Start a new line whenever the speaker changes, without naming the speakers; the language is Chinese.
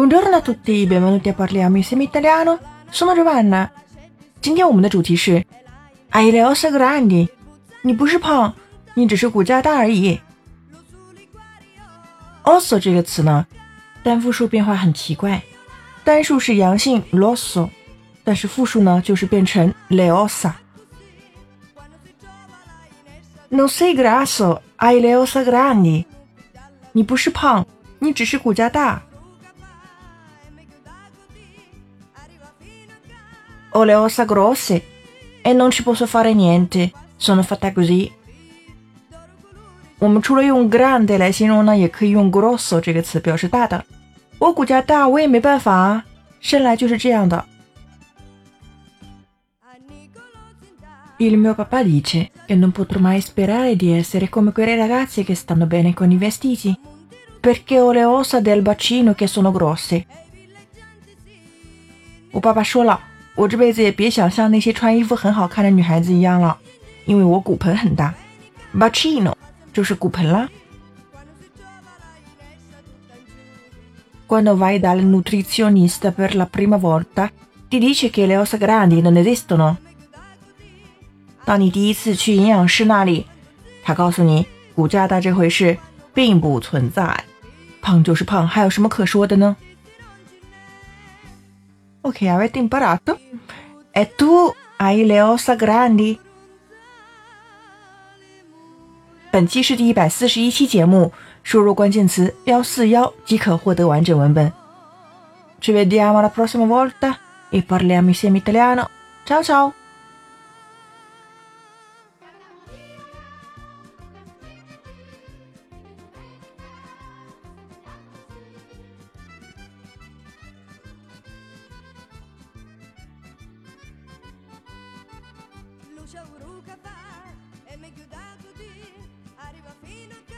Buongiorno a tutti, benvenuti a parliamo insieme italiano. Sono Giovanna。今天我们的主题是 "ai le ossa grandi。你不是胖，你只是骨架大而已。osso 这个词呢，单复数变化很奇怪，单数是阳性 l'osso，但是复数呢就是变成 le ossa。Non sei grasso, hai le ossa grandi。你不是胖，你只是骨架大。Ho le ossa grosse e non ci posso fare niente, sono fatta così。我们除了用 grande 来形容呢，也可以用 grosso 这个词表示大的。我骨架大，我也没办法，生来就是这样的。Il mio papà dice che non potrò mai sperare di essere come quelle ragazze che stanno bene con i vestiti, perché ho le ossa del bacino che sono grosse。我爸爸说了。 我这辈子也别想像那些穿衣服很好看的女孩子一样了，因为我骨盆很大，bacino 就是骨盆啦。Quando vai dal nutrizionista per la prima volta, ti dice che le ossa grandi non esistono。当你第一次去营养师那里，他告诉你骨架大这回事并不存在，胖就是胖，还有什么可说的呢 ？Ok, avete imparato? E tu hai le ossa grandi? 本期是第一百四十一期节目，输入关键词幺四幺即可获得完整文本。Ci vediamo la prossima volta e parliamo insieme italiano. Ciao ciao! brucia un rucavà e meglio da tutti arriva fino a